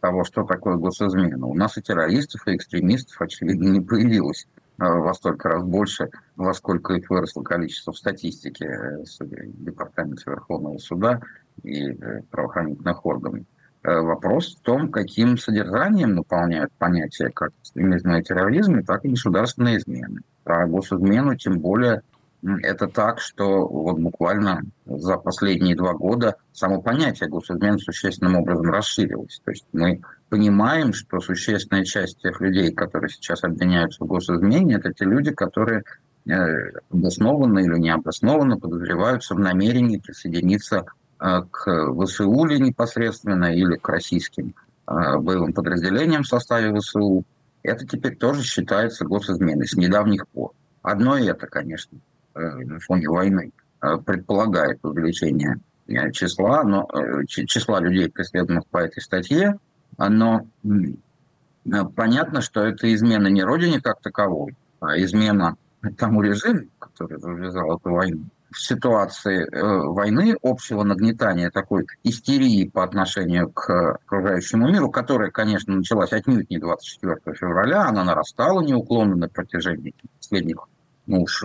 того, что такое госизмена. У нас и террористов, и экстремистов, очевидно, не появилось э, во столько раз больше, во сколько их выросло количество в статистике э, Департамента Верховного Суда и правоохранительных органов. Вопрос в том, каким содержанием наполняют понятия как экстремизма и терроризма, так и государственной измены. Про госизмену тем более это так, что вот буквально за последние два года само понятие госизмены существенным образом расширилось. То есть мы понимаем, что существенная часть тех людей, которые сейчас обвиняются в госизмене, это те люди, которые э, обоснованно или необоснованно подозреваются в намерении присоединиться э, к ВСУ или непосредственно, или к российским э, боевым подразделениям в составе ВСУ. Это теперь тоже считается госизменой с недавних пор. Одно и это, конечно – на фоне войны э, предполагает увеличение э, числа, но, э, числа людей, преследуемых по этой статье, но понятно, что это измена не родине как таковой, а измена тому режиму, который развязал эту войну. В ситуации войны, общего нагнетания такой истерии по отношению к окружающему миру, которая, конечно, началась отнюдь не 24 февраля, она нарастала неуклонно на протяжении последних ну уж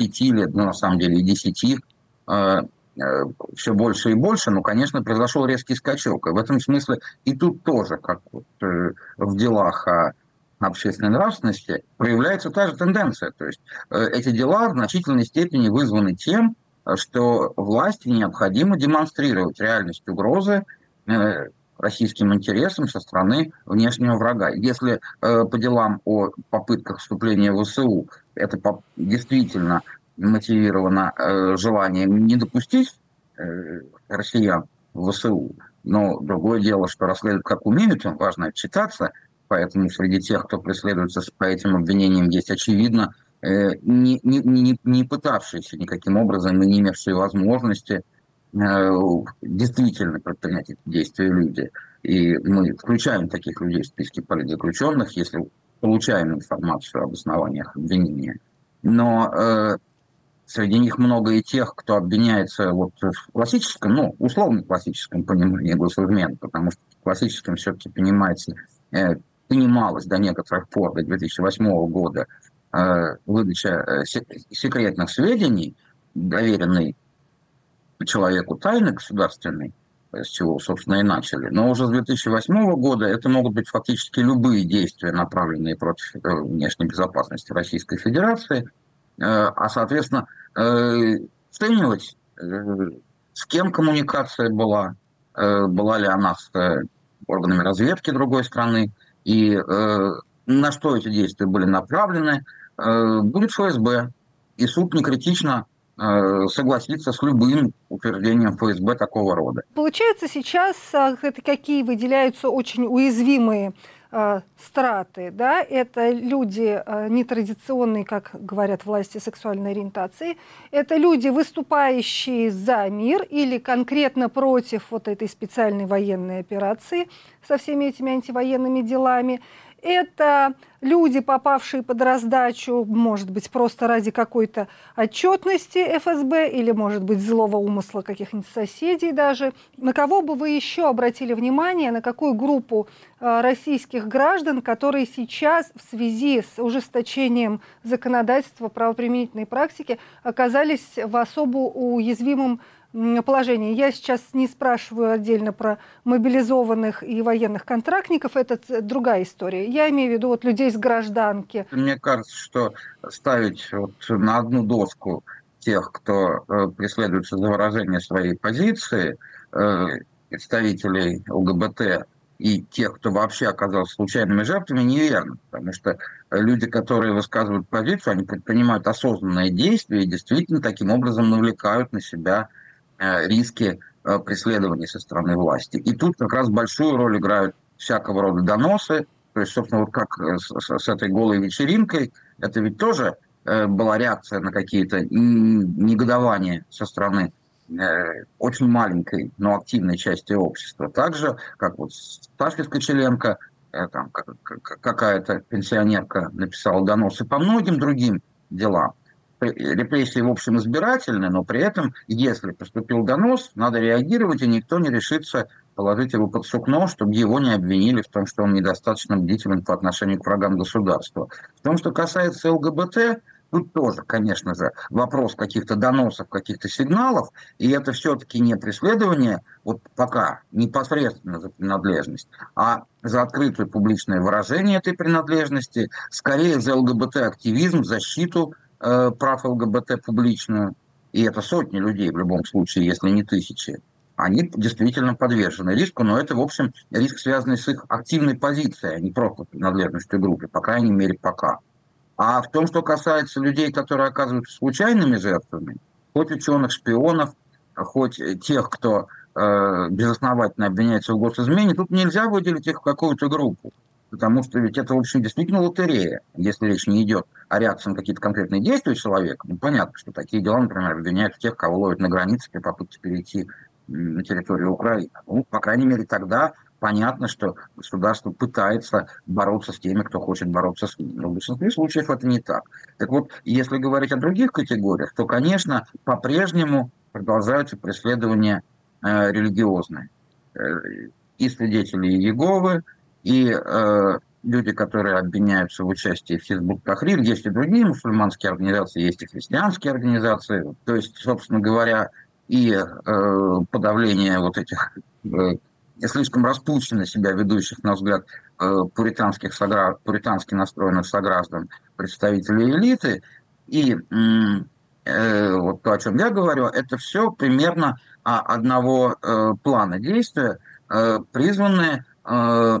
пяти лет, ну, на самом деле, и десяти, э, э, все больше и больше, но, конечно, произошел резкий скачок. И в этом смысле и тут тоже, как вот э, в делах о общественной нравственности, проявляется та же тенденция. То есть эти дела в значительной степени вызваны тем, что власти необходимо демонстрировать реальность угрозы российским интересам со стороны внешнего врага. Если э, по делам о попытках вступления в ВСУ это по, действительно мотивировано э, желанием не допустить э, россиян в ВСУ, но другое дело, что расследуют как умеют, важно отчитаться, поэтому среди тех, кто преследуется по этим обвинениям, есть очевидно э, не, не, не, не пытавшиеся никаким образом и не имевшие возможности действительно предпринять эти действия люди. И мы включаем таких людей в списки политзаключенных, если получаем информацию об основаниях обвинения. Но э, среди них много и тех, кто обвиняется вот в классическом, ну, условно классическом понимании госизмен, потому что в классическом все-таки понимается, э, понималось до некоторых пор, до 2008 года, э, выдача э, секретных сведений, доверенной человеку тайны государственной, с чего, собственно, и начали. Но уже с 2008 года это могут быть фактически любые действия, направленные против э, внешней безопасности Российской Федерации, э, а, соответственно, оценивать, э, с кем коммуникация была, была ли она с органами разведки другой страны, и на что эти действия были направлены, будет ФСБ. И суд не критично Э, согласиться с любым утверждением ФСБ такого рода. Получается, сейчас а, это какие выделяются очень уязвимые э, страты, да, это люди э, нетрадиционные, как говорят власти сексуальной ориентации, это люди, выступающие за мир или конкретно против вот этой специальной военной операции со всеми этими антивоенными делами, это люди, попавшие под раздачу, может быть, просто ради какой-то отчетности ФСБ или, может быть, злого умысла каких-нибудь соседей даже. На кого бы вы еще обратили внимание, на какую группу э, российских граждан, которые сейчас в связи с ужесточением законодательства правоприменительной практики оказались в особо уязвимом. Я сейчас не спрашиваю отдельно про мобилизованных и военных контрактников, это другая история. Я имею в виду вот людей с гражданки. Мне кажется, что ставить вот на одну доску тех, кто э, преследуется за выражение своей позиции, э, представителей ЛГБТ и тех, кто вообще оказался случайными жертвами, неверно. Потому что люди, которые высказывают позицию, они предпринимают осознанные действия и действительно таким образом навлекают на себя риски э, преследований со стороны власти. И тут как раз большую роль играют всякого рода доносы. То есть, собственно, вот как э, с, с этой голой вечеринкой, это ведь тоже была реакция на какие-то негодования со стороны очень маленькой, но активной части общества. Так же, как вот Сашка Скочеленко, там какая-то пенсионерка написала доносы по многим другим делам репрессии, в общем, избирательны, но при этом, если поступил донос, надо реагировать, и никто не решится положить его под сукно, чтобы его не обвинили в том, что он недостаточно бдителен по отношению к врагам государства. В том, что касается ЛГБТ, Тут тоже, конечно же, вопрос каких-то доносов, каких-то сигналов, и это все-таки не преследование, вот пока, непосредственно за принадлежность, а за открытое публичное выражение этой принадлежности, скорее за ЛГБТ-активизм, защиту э, прав ЛГБТ публичную, и это сотни людей в любом случае, если не тысячи, они действительно подвержены риску, но это, в общем, риск, связанный с их активной позицией, а не просто принадлежностью группе, по крайней мере, пока. А в том, что касается людей, которые оказываются случайными жертвами, хоть ученых, шпионов, хоть тех, кто э, безосновательно обвиняется в госизмене, тут нельзя выделить их в какую-то группу. Потому что ведь это, в общем, действительно лотерея, если речь не идет о реакции на какие-то конкретные действия человека. Ну, понятно, что такие дела, например, обвиняют тех, кого ловят на границе при попытке перейти на территорию Украины. Ну, по крайней мере, тогда понятно, что государство пытается бороться с теми, кто хочет бороться с ними. Но в большинстве случаев это не так. Так вот, если говорить о других категориях, то, конечно, по-прежнему продолжаются преследования э, религиозные. Э, и свидетели Иеговы, и э, люди, которые обвиняются в участии в Хизбут Тахрир, есть и другие мусульманские организации, есть и христианские организации. То есть, собственно говоря, и э, подавление вот этих э, слишком распущенно себя ведущих, на взгляд, э, пуританских согра... пуритански настроенных сограждан, представителей элиты, и э, вот то, о чем я говорю, это все примерно одного э, плана действия, э, призванные э,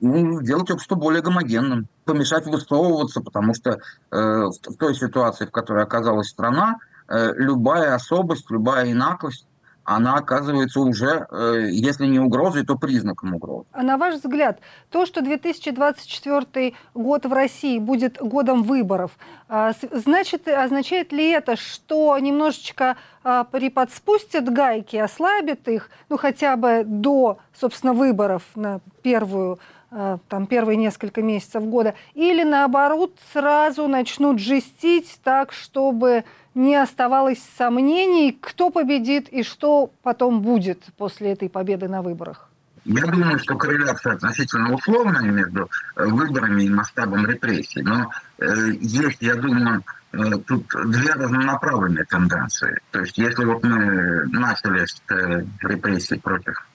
ну, сделать общество более гомогенным, помешать высовываться, потому что э, в, той ситуации, в которой оказалась страна, э, любая особость, любая инаковость, она оказывается уже, э, если не угрозой, то признаком угрозы. А на ваш взгляд, то, что 2024 год в России будет годом выборов, э, значит, означает ли это, что немножечко э, приподспустят гайки, ослабит их, ну хотя бы до, собственно, выборов на первую там, первые несколько месяцев года, или наоборот сразу начнут жестить так, чтобы не оставалось сомнений, кто победит и что потом будет после этой победы на выборах? Я думаю, что корреляция относительно условная между э, выборами и масштабом репрессий. Но э, есть, я думаю, э, тут две разнонаправленные тенденции. То есть если вот мы начали с э, репрессий против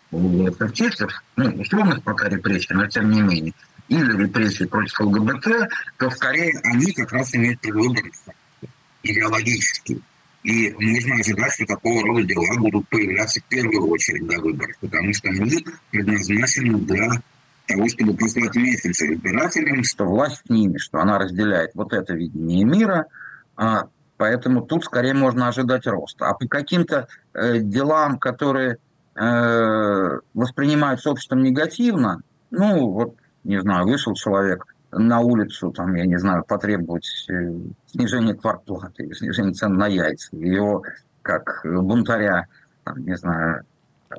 фактистов, ну, условных пока репрессий, но тем не менее, или репрессий против ЛГБТ, то скорее они как раз имеют предвыборный идеологический. И можно ожидать, что такого рода дела будут появляться в первую очередь до выборов, потому что они предназначены для того, чтобы послать месяц избирателям, что власть с ними, что она разделяет вот это видение мира, а, поэтому тут скорее можно ожидать роста. А по каким-то э, делам, которые э, обществом негативно, ну, вот, не знаю, вышел человек на улицу, там, я не знаю, потребовать э, снижения квартплаты, снижения цен на яйца, его как бунтаря, там, не знаю,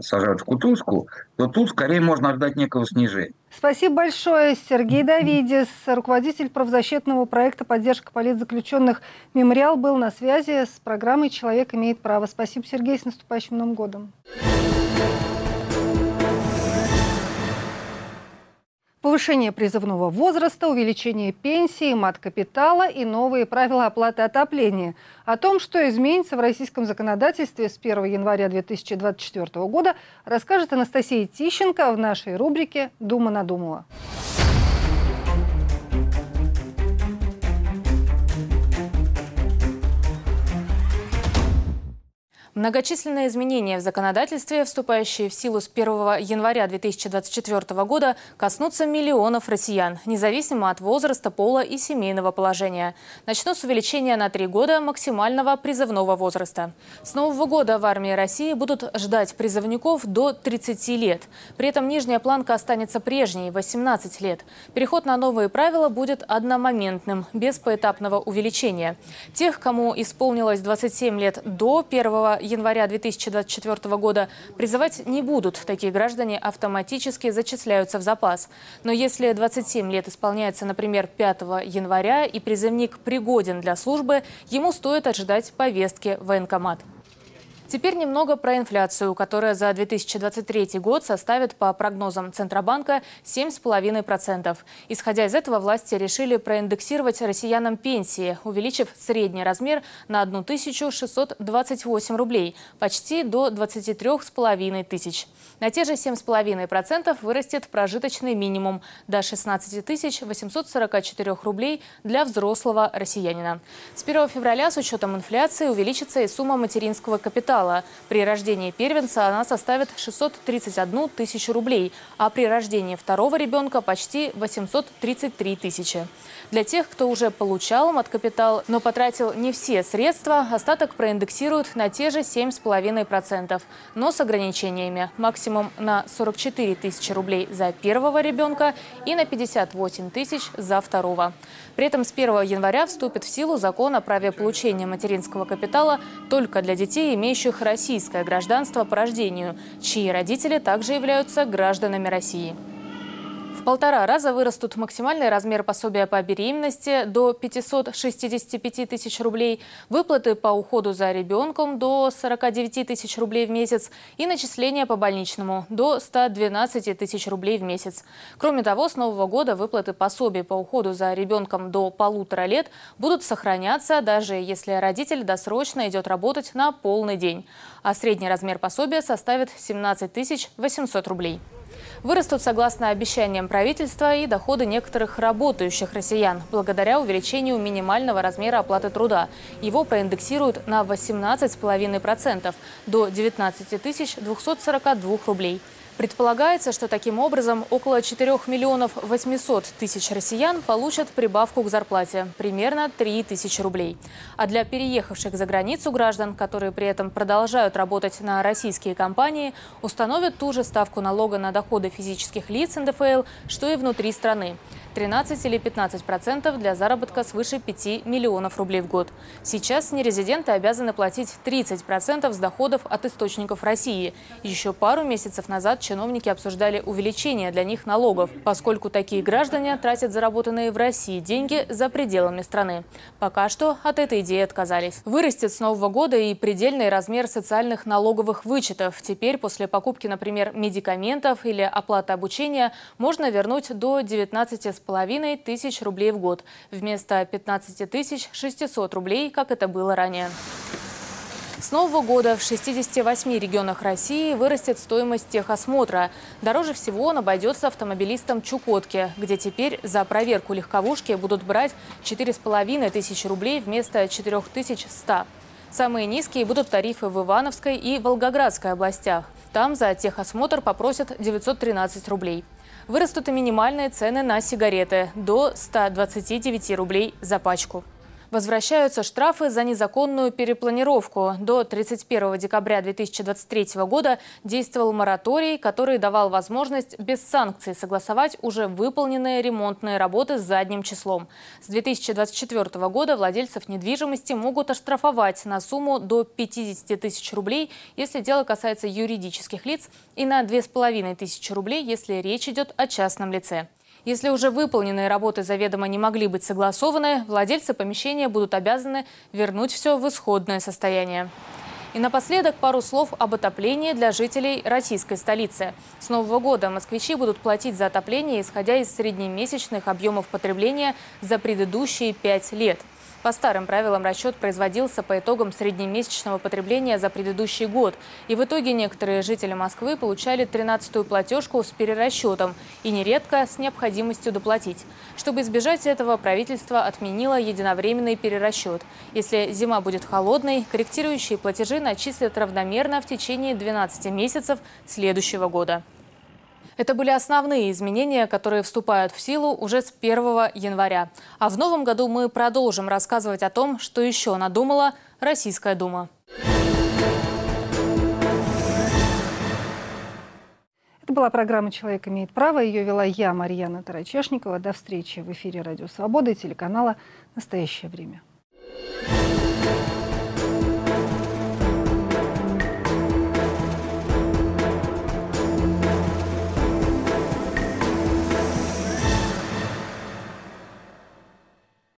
сажают в кутузку, то тут скорее можно ожидать некого снижения. Спасибо большое. Сергей Давидис, руководитель правозащитного проекта «Поддержка политзаключенных «Мемориал» был на связи с программой «Человек имеет право». Спасибо, Сергей, с наступающим Новым годом. Повышение призывного возраста, увеличение пенсии, мат-капитала и новые правила оплаты отопления. О том, что изменится в российском законодательстве с 1 января 2024 года, расскажет Анастасия Тищенко в нашей рубрике «Дума надумала». Многочисленные изменения в законодательстве, вступающие в силу с 1 января 2024 года, коснутся миллионов россиян, независимо от возраста, пола и семейного положения. Начну с увеличения на три года максимального призывного возраста. С нового года в армии России будут ждать призывников до 30 лет. При этом нижняя планка останется прежней – 18 лет. Переход на новые правила будет одномоментным, без поэтапного увеличения. Тех, кому исполнилось 27 лет до 1 января 2024 года призывать не будут. Такие граждане автоматически зачисляются в запас. Но если 27 лет исполняется, например, 5 января и призывник пригоден для службы, ему стоит ожидать повестки в военкомат. Теперь немного про инфляцию, которая за 2023 год составит по прогнозам Центробанка 7,5%. Исходя из этого, власти решили проиндексировать россиянам пенсии, увеличив средний размер на 1628 рублей, почти до 23,5 тысяч. На те же 7,5% вырастет прожиточный минимум до 16 844 рублей для взрослого россиянина. С 1 февраля с учетом инфляции увеличится и сумма материнского капитала. При рождении первенца она составит 631 тысячу рублей, а при рождении второго ребенка почти 833 тысячи. Для тех, кто уже получал мат-капитал, но потратил не все средства, остаток проиндексируют на те же 7,5%, но с ограничениями. Максимум на 44 тысячи рублей за первого ребенка и на 58 тысяч за второго. При этом с 1 января вступит в силу закон о праве получения материнского капитала только для детей, имеющих российское гражданство по рождению, чьи родители также являются гражданами России полтора раза вырастут максимальный размер пособия по беременности до 565 тысяч рублей, выплаты по уходу за ребенком до 49 тысяч рублей в месяц и начисления по больничному до 112 тысяч рублей в месяц. Кроме того, с нового года выплаты пособий по уходу за ребенком до полутора лет будут сохраняться, даже если родитель досрочно идет работать на полный день. А средний размер пособия составит 17 800 рублей. Вырастут, согласно обещаниям правительства, и доходы некоторых работающих россиян, благодаря увеличению минимального размера оплаты труда. Его проиндексируют на 18,5% до 19 242 рублей. Предполагается, что таким образом около 4 миллионов 800 тысяч россиян получат прибавку к зарплате – примерно 3 тысячи рублей. А для переехавших за границу граждан, которые при этом продолжают работать на российские компании, установят ту же ставку налога на доходы физических лиц НДФЛ, что и внутри страны. 13 или 15 процентов для заработка свыше 5 миллионов рублей в год. Сейчас нерезиденты обязаны платить 30 процентов с доходов от источников России. Еще пару месяцев назад чиновники обсуждали увеличение для них налогов, поскольку такие граждане тратят заработанные в России деньги за пределами страны. Пока что от этой идеи отказались. Вырастет с нового года и предельный размер социальных налоговых вычетов. Теперь после покупки, например, медикаментов или оплаты обучения можно вернуть до 19,5 7,5 тысяч рублей в год вместо 15 тысяч 600 рублей, как это было ранее. С нового года в 68 регионах России вырастет стоимость техосмотра. Дороже всего он обойдется автомобилистам Чукотки, где теперь за проверку легковушки будут брать 4,5 тысяч рублей вместо 4100. Самые низкие будут тарифы в Ивановской и Волгоградской областях. Там за техосмотр попросят 913 рублей. Вырастут и минимальные цены на сигареты – до 129 рублей за пачку. Возвращаются штрафы за незаконную перепланировку. До 31 декабря 2023 года действовал мораторий, который давал возможность без санкций согласовать уже выполненные ремонтные работы с задним числом. С 2024 года владельцев недвижимости могут оштрафовать на сумму до 50 тысяч рублей, если дело касается юридических лиц, и на 2,5 тысячи рублей, если речь идет о частном лице. Если уже выполненные работы заведомо не могли быть согласованы, владельцы помещения будут обязаны вернуть все в исходное состояние. И напоследок пару слов об отоплении для жителей российской столицы. С нового года москвичи будут платить за отопление, исходя из среднемесячных объемов потребления за предыдущие пять лет – по старым правилам расчет производился по итогам среднемесячного потребления за предыдущий год. И в итоге некоторые жители Москвы получали 13-ю платежку с перерасчетом и нередко с необходимостью доплатить. Чтобы избежать этого, правительство отменило единовременный перерасчет. Если зима будет холодной, корректирующие платежи начислят равномерно в течение 12 месяцев следующего года. Это были основные изменения, которые вступают в силу уже с 1 января. А в новом году мы продолжим рассказывать о том, что еще надумала Российская Дума. Это была программа «Человек имеет право». Ее вела я, Марьяна Тарачешникова. До встречи в эфире «Радио Свобода» и телеканала «Настоящее время».